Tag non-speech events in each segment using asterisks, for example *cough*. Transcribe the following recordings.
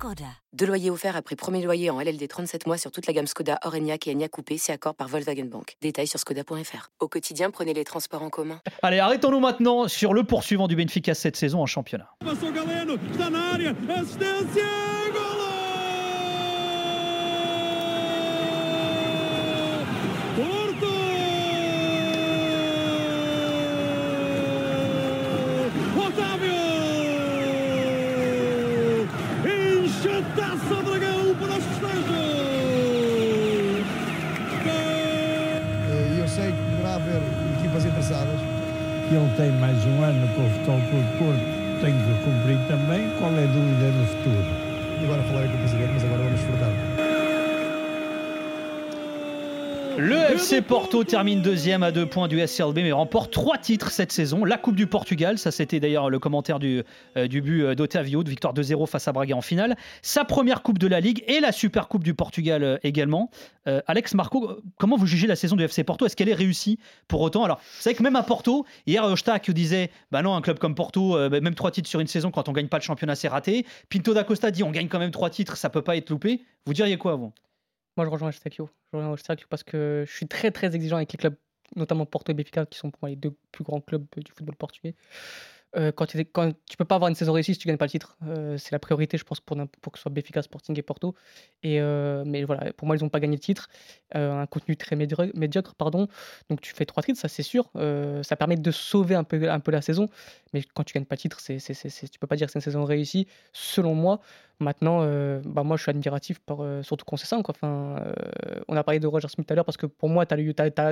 Skoda. Deux loyers offerts après premier loyer en LLD 37 mois sur toute la gamme Skoda, Orenia et Enya Coupé, c'est accord par Volkswagen Bank. Détails sur skoda.fr. Au quotidien, prenez les transports en commun. Allez, arrêtons-nous maintenant sur le poursuivant du Benfica cette saison en championnat. Tem mais um ano com o Futebol Clube Porto, tem que cumprir também. Qual é a dúvida no futuro? E agora falarei com o Presidente, mas agora vamos esforçar. Le FC Porto termine deuxième à deux points du SCLB, mais remporte trois titres cette saison. La Coupe du Portugal, ça c'était d'ailleurs le commentaire du, euh, but euh, d'Otavio, de victoire 2-0 face à Braga en finale. Sa première Coupe de la Ligue et la Super Coupe du Portugal euh, également. Alex Marco, comment vous jugez la saison du FC Porto? Est-ce qu'elle est réussie pour autant? Alors, vous savez que même à Porto, hier Ostak disait Bah non, un club comme Porto, bah, même trois titres sur une saison, quand on gagne pas le championnat, c'est raté. Pinto da Costa dit On gagne quand même trois titres, ça peut pas être loupé. Vous diriez quoi, vous? Moi, je rejoins Eustachio. Je rejoins parce que je suis très très exigeant avec les clubs, notamment Porto et Benfica, qui sont pour moi les deux plus grands clubs du football portugais. Euh, quand, tu, quand peux pas avoir une saison réussie si tu gagnes pas le titre. Euh, c'est la priorité, je pense, pour, pour que ce soit Benfica, Sporting et Porto. Et, euh, mais voilà, pour moi, ils n'ont pas gagné le titre. un contenu très médiocre, pardon. Donc tu fais trois titres, ça c'est sûr. ça permet de sauver un peu, un peu la saison. Mais quand tu gagnes pas le titre, c'est, c'est, tu peux pas dire que c'est une saison réussie, selon moi. Maintenant, bah moi, je suis admiratif par, surtout Concessant. Quoi. Enfin, on a parlé de Roger Smith tout à l'heure parce que pour moi,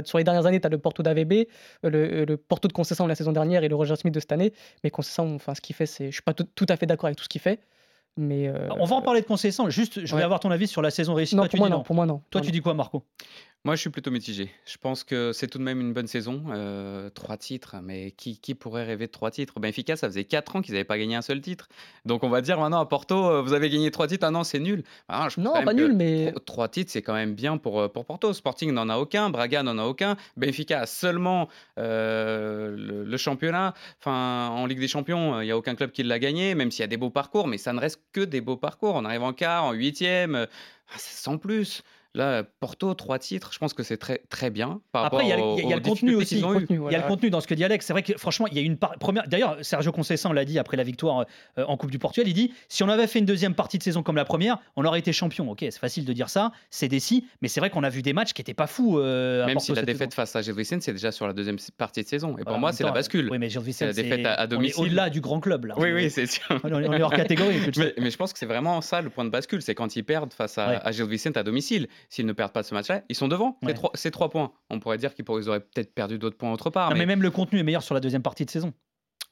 sur les dernières années, tu as le Porto d'AVB, le, le, Porto de Concessant la saison dernière et le Roger Smith de cette année. Mais Concessant, enfin, ce qu'il fait, je suis pas tout à fait d'accord avec tout ce qu'il fait. Mais On va en parler de Concessant. Juste, je vais avoir ton avis sur la saison réussie. Non, pour, moi, non, pour moi, non. Toi, tu dis quoi, Marco? Moi, je suis plutôt mitigé. Je pense que c'est tout de même une bonne saison. Euh, trois titres, mais qui, qui, pourrait rêver de trois titres? Benfica, ça faisait quatre ans qu'ils n'avaient pas gagné un seul titre. Donc on va dire maintenant à Porto, euh, vous avez gagné trois titres. Ah non, c'est nul. Ah, non, pas nul, mais. Trois titres, c'est quand même bien pour, euh, pour Porto. Sporting n'en a aucun, Braga n'en a aucun. Benfica a seulement le, championnat. Enfin, en Ligue des Champions, il n'y a aucun club qui l'a gagné, même s'il y a des beaux parcours, mais ça ne reste que des beaux parcours. On arrive en quart, en huitième, sans plus. Là, Porto, trois titres, je pense que c'est très, très bien. Par Après, il y a, le contenu aussi. Il y a le contenu dans ce que dit Alex. C'est vrai que franchement, il y a une première. D'ailleurs, Sergio Conceição l'a dit après la victoire euh, en Coupe du Portugal. Il dit si on avait fait une deuxième partie de saison comme la première, on aurait été champion. Ok, c'est facile de dire ça, c'est décis, mais c'est vrai qu'on a vu des matchs qui n'étaient pas fous. Euh, Même si la défaite face à Gil Vicente, c'est déjà sur la deuxième partie de saison. Et pour moi, c'est la bascule. Oui, mais Gil Vicente, c'est la défaite à, domicile. au-delà du grand club. Là. Oui, oui, c'est sûr. On est hors catégorie. *laughs* mais, je pense que c'est vraiment ça le point de bascule c'est quand ils perdent face à, Gil Vicente à domicile. S'ils ne perdent pas ce match-là, ils sont devant. Ces, trois, points. On pourrait dire qu'ils auraient peut-être perdu d'autres points autre part. mais... même le contenu est meilleur sur la deuxième partie de saison.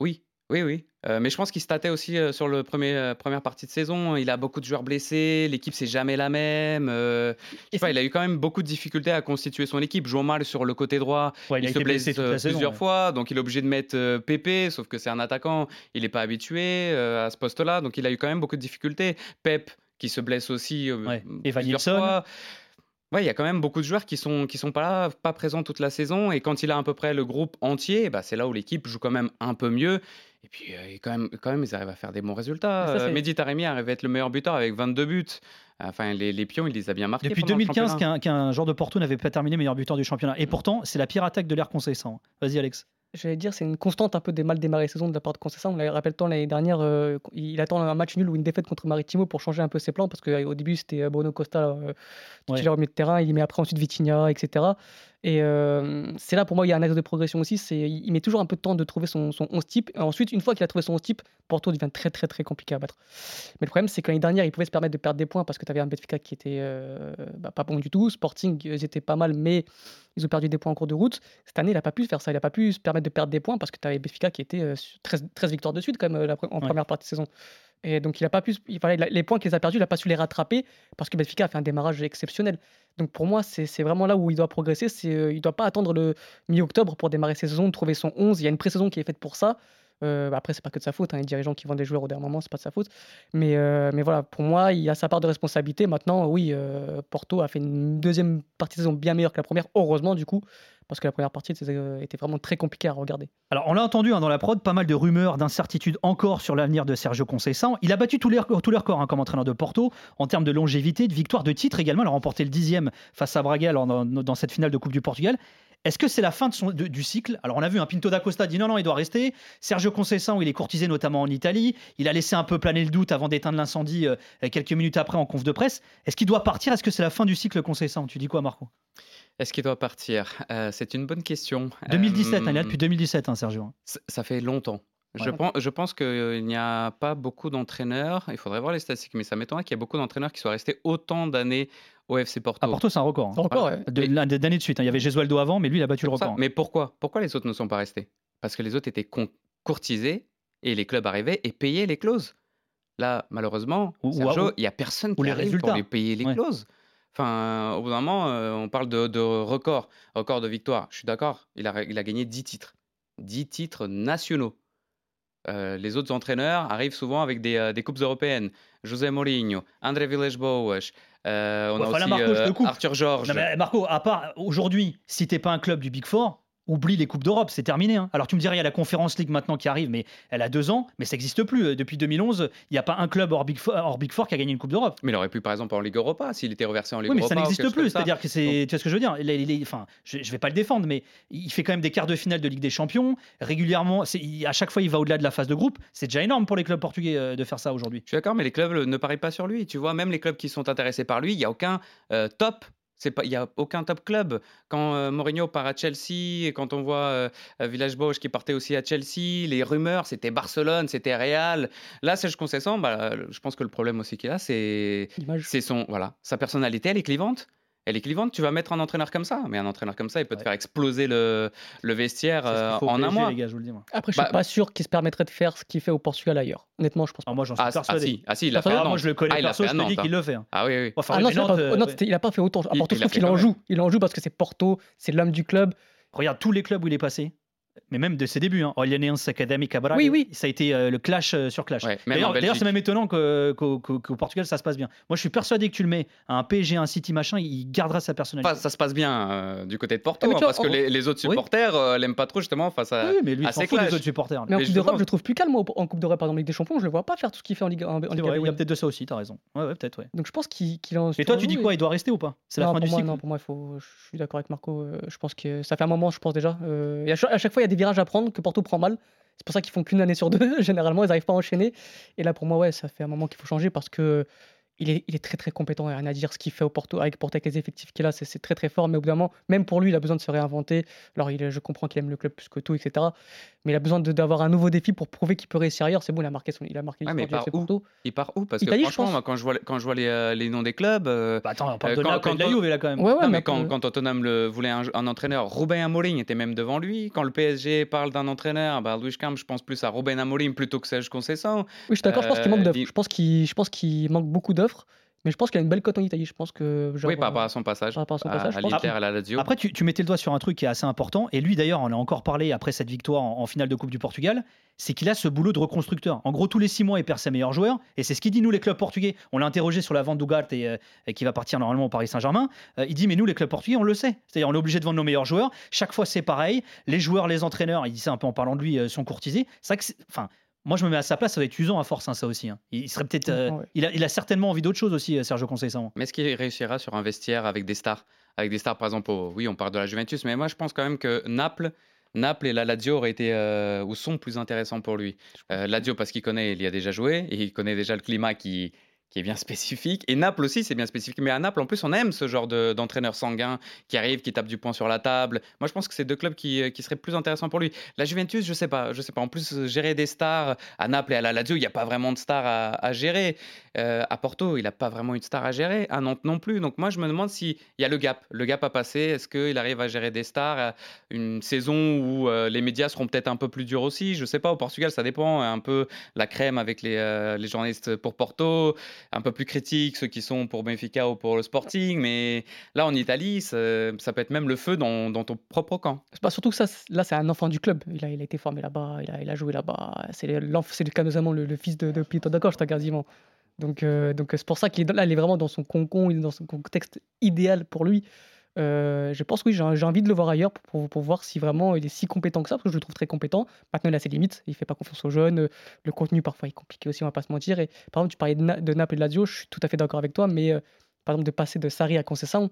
Oui, oui, oui. Euh, mais je pense qu'il se tâtait aussi euh, sur la euh, première partie de saison. Il a beaucoup de joueurs blessés. L'équipe, c'est jamais la même. il a eu quand même beaucoup de difficultés à constituer son équipe. Jouant mal sur le côté droit. il, se blesse plusieurs fois. Donc, il est obligé de mettre Pépé. Sauf que c'est un attaquant. Il n'est pas habitué à ce poste-là. Donc, il a eu quand même beaucoup de difficultés. Pep, qui se blesse aussi et plusieurs fois. Ouais, il y a quand même beaucoup de joueurs qui sont qui sont pas là, pas présents toute la saison. Et quand il a à peu près le groupe entier, bah, c'est là où l'équipe joue quand même un peu mieux. Et puis, euh, quand, même, quand même, ils arrivent à faire des bons résultats. Euh, Mehdi Taremi arrive à être le meilleur buteur avec 22 buts. Enfin, les, les pions, il les a bien marqués. Depuis 2015, qu'un joueur de Porto n'avait pas terminé meilleur buteur du championnat. Et pourtant, c'est la pire attaque de l'air concessant. Vas-y, Alex. J'allais dire, c'est une constante un peu des mal démarrés saison de la part de Conceição. On rappelle-t-on l'année dernière, euh, il attend un match nul ou une défaite contre Maritimo pour changer un peu ses plans parce qu'au euh, début c'était euh, Bruno Costa, euh, titulaire au milieu de terrain, il met après ensuite Vitinha, etc. Et c'est là pour moi il y a un axe de progression aussi. C'est il met toujours un peu de temps de trouver son, son 11 type. Et ensuite, une fois qu'il a trouvé son 11 type, Porto devient très très très compliqué à battre. Mais le problème c'est que l'année dernière, il pouvait se permettre de perdre des points parce que tu avais un Benfica qui était bah, pas bon du tout. Sporting, ils étaient pas mal, mais ils ont perdu des points en cours de route. Cette année, il n'a pas pu faire ça. Il n'a pas pu se permettre de perdre des points parce que tu avais Benfica qui était 13, 13, victoires de suite quand même en première partie de saison. Et donc, il a pas pu, il fallait, les points qu'il a perdus, il n'a pas su les rattraper parce que Benfica a fait un démarrage exceptionnel. Donc, pour moi, c'est vraiment là où il doit progresser. Euh, il ne doit pas attendre le mi-octobre pour démarrer sa saison, trouver son 11. Il y a une pré-saison qui est faite pour ça. Euh, après, c'est pas que de sa faute. Hein. Les dirigeants qui vendent des joueurs au dernier moment, c'est pas de sa faute. Mais, euh, mais voilà, pour moi, il a sa part de responsabilité. Maintenant, oui, euh, Porto a fait une deuxième partie de saison bien meilleure que la première, heureusement, du coup, parce que la première partie euh, était vraiment très compliquée à regarder. Alors, on l'a entendu hein, dans la prod, pas mal de rumeurs, d'incertitudes encore sur l'avenir de Sergio Conceição. Il a battu tous les, tous les records hein, comme entraîneur de Porto en termes de longévité, de victoire, de titre également. Il a remporté le dixième face à Braga dans cette finale de Coupe du Portugal. Est-ce que c'est la fin de son- de- du cycle? Alors, on a vu un Pinto da Costa dit non, non, il doit rester. Sergio Conceição, il est courtisé notamment en Italie. Il a laissé un peu planer le doute avant d'éteindre l'incendie euh, quelques minutes après en conf de presse. Est-ce qu'il doit partir? Est-ce que c'est la fin du cycle Conceição? Tu dis quoi, Marco? Est-ce qu'il doit partir? Euh, C'est une bonne question. 2017, hein, il est là Euh, depuis 2017, hein, Sergio. Ça fait longtemps. Je, Ouais. pense, je pense qu'il n'y a pas beaucoup d'entraîneurs, il faudrait voir les statistiques, mais ça m'étonnerait qu'il y ait beaucoup d'entraîneurs qui soient restés autant d'années au FC Porto. À Porto, c'est un record. hein. Ouais. D'années de suite. hein. Il y avait Gesualdo avant, mais lui, il a battu le record. Mais pourquoi? Pourquoi les autres ne sont pas restés? Parce que les autres étaient courtisés et les clubs arrivaient et payaient les clauses. Là, malheureusement, Ou- Sergio, il n'y a personne qui les arrive résultats. pour lui payer les Ouais. clauses. Enfin, au bout d'un moment, euh, on parle de, de record, record de victoire. Je suis d'accord, il a, il a gagné 10 titres. 10 titres nationaux. Euh, les autres entraîneurs arrivent souvent avec des, euh, des coupes européennes. José Mourinho, André Villas-Boas, euh, on Ouais, a aussi Marco. Arthur Georges. Marco, à part aujourd'hui, si t'es pas un club du Big Four, oublie les Coupes d'Europe, c'est terminé. hein. Alors tu me dirais, il y a la Conférence League maintenant qui arrive, mais elle a deux ans, mais ça n'existe plus. Euh, Depuis 2011, il n'y a pas un club hors Big, Four, hors Big Four qui a gagné une Coupe d'Europe. Mais il aurait pu, par exemple, en Ligue Europa, s'il était reversé en Ligue Oui, mais Europa. ça n'existe plus. C'est-à-dire que c'est. Tu vois ce que je veux dire Enfin, je, je vais pas le défendre, mais il fait quand même des quarts de finale de Ligue des Champions régulièrement. À chaque fois, il va au-delà de la phase de groupe. C'est déjà énorme pour les clubs portugais euh, de faire ça aujourd'hui. Je suis d'accord, mais les clubs ne parient pas sur lui. Tu vois, même les clubs qui sont intéressés par lui, il n'y a aucun euh, top. C'est pas, il y a aucun top club. Quand euh, Mourinho part à Chelsea et quand on voit euh, Villas-Boas qui partait aussi à Chelsea, les rumeurs c'était Barcelone, c'était Real. Là, Serge Conceição, bah, je pense que le problème aussi qu'il a, c'est c'est son voilà, sa personnalité, elle est clivante. Elle est clivante. Tu vas mettre un entraîneur comme ça, mais un entraîneur comme ça, il peut te faire exploser le, le vestiaire euh, en un mois. les gars, je vous le dis. moi. Après, je Bah- suis pas sûr qu'il se permettrait de faire ce qu'il fait au Portugal ailleurs. Honnêtement, je pense pas. Alors, moi, j'en suis Ah, ah, persuadé. si, ah si, il l'a Ah, fait. Ah, moi, je le connais Ah, il perso, fait je te dis qu'il le fait. hein. Ah oui, oui. Enfin, Ah non, pas- euh, non, ouais. c'était- il a pas fait autant. À Porto, il je a trouve qu'il en joue. Il en joue parce que c'est Porto, c'est l'homme du club. Regarde tous les clubs où il est passé. Mais même de ses débuts, hein. Orléans Academy Cabral, Oui, oui. ça a été euh, le clash euh, sur clash. Ouais, D'ailleurs, c'est même étonnant que- qu'au qu'au- qu'au Portugal ça se passe bien. Moi, je suis persuadé que tu le mets à un PSG, un City, machin, il gardera sa personnalité. Enfin, ça se passe bien euh, du côté de Porto, Ah, hein, parce que les, les autres Oui. supporters euh, l'aiment pas trop justement face à. oui, mais lui, il à s'en ses fout des clashs. autres supporters. Mais en Coupe d'Europe, je le trouve plus calme. moi, En Coupe d'Europe, par exemple, Ligue des Champions, je le vois pas faire tout ce qu'il fait en Ligue, en, en C'est Ligue vrai, il y a peut-être de ça aussi, t'as raison. Ouais, ouais, peut-être, ouais. Donc je pense qu'il qu'il en. Et toi, tu dis quoi Il doit rester ou pas? C'est la fin du cycle Non, pour moi, il faut... je suis d'accord avec Marco. Je pense que ça fait un moment, je pense déjà. et à, chaque, à fois, il y a des virages à prendre que Porto prend mal. C'est pour ça qu'ils font qu'une année sur deux. *laughs* Généralement, ils n'arrivent pas à enchaîner. Et là, pour moi, ouais, ça fait un moment qu'il faut changer parce que il est, il est très très compétent. Il n'y a rien à dire. Ce qu'il fait au Porto, avec Porto, avec les effectifs qu'il a, c'est c'est très très fort. Mais au bout d'un moment, même pour lui, il a besoin de se réinventer. Alors, il, je comprends qu'il aime le club plus que tout, etc. Mais il a besoin de- d'avoir un nouveau défi pour prouver qu'il peut réussir ailleurs. C'est bon, il a marqué, son, il a marqué Ouais, mais l'histoire du par FC Porto. Il part où? Parce Italie, que franchement, moi, quand je vois, quand je vois les, euh, les noms des clubs. euh, Bah attends, on parle Euh, de quand- de la quand- Juve là quand même. Ouais, ouais, non, mais mais quand, après- quand Tottenham le, voulait un, un entraîneur, Ruben Amorim était même devant lui. Quand le PSG parle d'un entraîneur, bah, Luis Camp, je pense plus à Ruben Amorim plutôt que Serge Conceição. Oui, je suis d'accord, je pense qu'il manque Je pense qu'il manque beaucoup mais je pense qu'il a une belle cote en Italie. Je pense que. genre, oui, par rapport euh, à son passage. par rapport à son à, passage, je à pense. l'Inter et à la Lazio. Après, tu, tu mettais le doigt sur un truc qui est assez important, et lui d'ailleurs, on a encore parlé après cette victoire en, en finale de Coupe du Portugal, c'est qu'il a ce boulot de reconstructeur. En gros, tous les six mois, il perd ses meilleurs joueurs, et c'est ce qu'il dit, nous, les clubs portugais. On l'a interrogé sur la vente d'Ugarte et, euh, et qui va partir normalement au Paris Saint-Germain. Euh, il dit, mais nous, les clubs portugais, on le sait. C'est-à-dire, on est obligé de vendre nos meilleurs joueurs. Chaque fois, c'est pareil. Les joueurs, les entraîneurs, il dit ça un peu en parlant de lui, euh, sont courtisés. C'est vrai que, c'est- enfin, moi, je me mets à sa place, ça va être usant à force, hein, ça aussi. hein. Il serait peut-être, euh, Ouais. il, a, il a certainement envie d'autre chose aussi, euh, Sergio Conceição. Mais est-ce qu'il réussira sur un vestiaire avec des stars? Avec des stars, par exemple, au- oui, on parle de la Juventus, mais moi, je pense quand même que Naples. Naples et la Lazio auraient été euh, ou sont plus intéressants pour lui. Euh, Lazio parce qu'il connaît, il y a déjà joué et il connaît déjà le climat qui qui est bien *laughs* spécifique. Et Naples aussi, c'est bien spécifique. Mais à Naples, en plus, on aime ce genre de- d'entraîneur sanguin qui arrive, qui tape du poing sur la table. Moi, je pense que c'est deux clubs qui, euh, qui seraient plus intéressants pour lui. La Juventus, je sais pas. Je sais pas. En plus, euh, gérer des stars à Naples et à la Lazio, il n'y a pas vraiment de stars à, à gérer. Euh, à Porto, il n'a pas vraiment une star à gérer. À Nantes non plus. Donc moi, je me demande s'il y a le gap. Le gap à passer. Est-ce qu'il arrive à gérer des stars Une saison où les médias seront peut-être un peu plus durs aussi? Je sais pas. Au Portugal, ça dépend. Un peu la crème avec les, les journalistes pour Porto un peu plus critiques, ceux qui sont pour Benfica ou pour le Sporting, mais là en Italie, ça, peut être même le feu dans, dans ton propre camp. Pas surtout que ça, là, c'est un enfant du club. Il a, il a été formé là-bas, il a, il a joué là-bas. C'est le- le le, fils de, Pito da Costa, quasiment. Donc, euh, donc c'est pour ça qu'il est là, il est vraiment dans son concon, il est dans son contexte idéal pour lui. Euh, je pense que oui, j'ai envie de le voir ailleurs pour, voir si vraiment il est si compétent que ça, parce que je le trouve très compétent. Maintenant, il a ses limites, il fait pas confiance aux jeunes. euh, Le contenu, parfois, est compliqué aussi, on va pas se mentir. Et par exemple, tu parlais de, Na- de Naples et de Lazio, je suis tout à fait d'accord avec toi, mais euh, par exemple, de passer de Sarri à Conceição,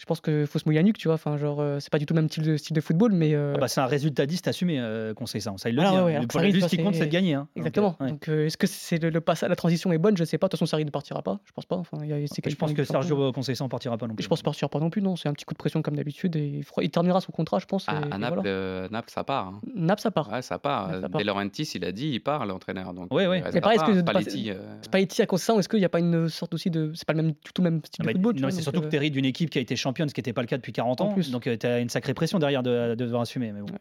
je pense qu'il faut se mouiller la nuque, tu vois. Enfin, genre, euh, c'est pas du tout le même style de, style de football, mais. euh, Ah bah, c'est un résultat 10 assumé, euh, conseil ça. Ça, il le Ah dit. ouais, hein. ouais, Le- risque, ce qui compte, c'est de gagner. hein. Donc, Exactement. euh, ouais. Donc, euh, est-ce que c'est le, le passage, la transition est bonne? Je sais pas. De toute façon, Sarri ne partira pas. Je pense pas. Enfin, il y a- c'est Je pense que. Sergio Conceição ne partira pas non plus. Je pense partira pas non plus. Non, c'est un petit coup de pression comme d'habitude et il, fera- il terminera son contrat, je pense. À, et- à et Naples, voilà. euh, Naples, ça part. hein. Naples, ça part. Ouais, ça part. Ouais, ça part. De Laurentiis, il a dit, il part, l'entraîneur. Donc, Ouais, ouais. Mais pareil, est-ce pas. que à Conceição, est-ce qu'il n'y a pas une sorte aussi de. C'est pas le même, du tout le même style Ah de football non, c'est surtout que d'une équipe qui a été ce qui n'était pas le cas depuis 40 En ans. plus. Donc tu as une sacrée pression derrière de, de devoir assumer. Mais bon. ouais.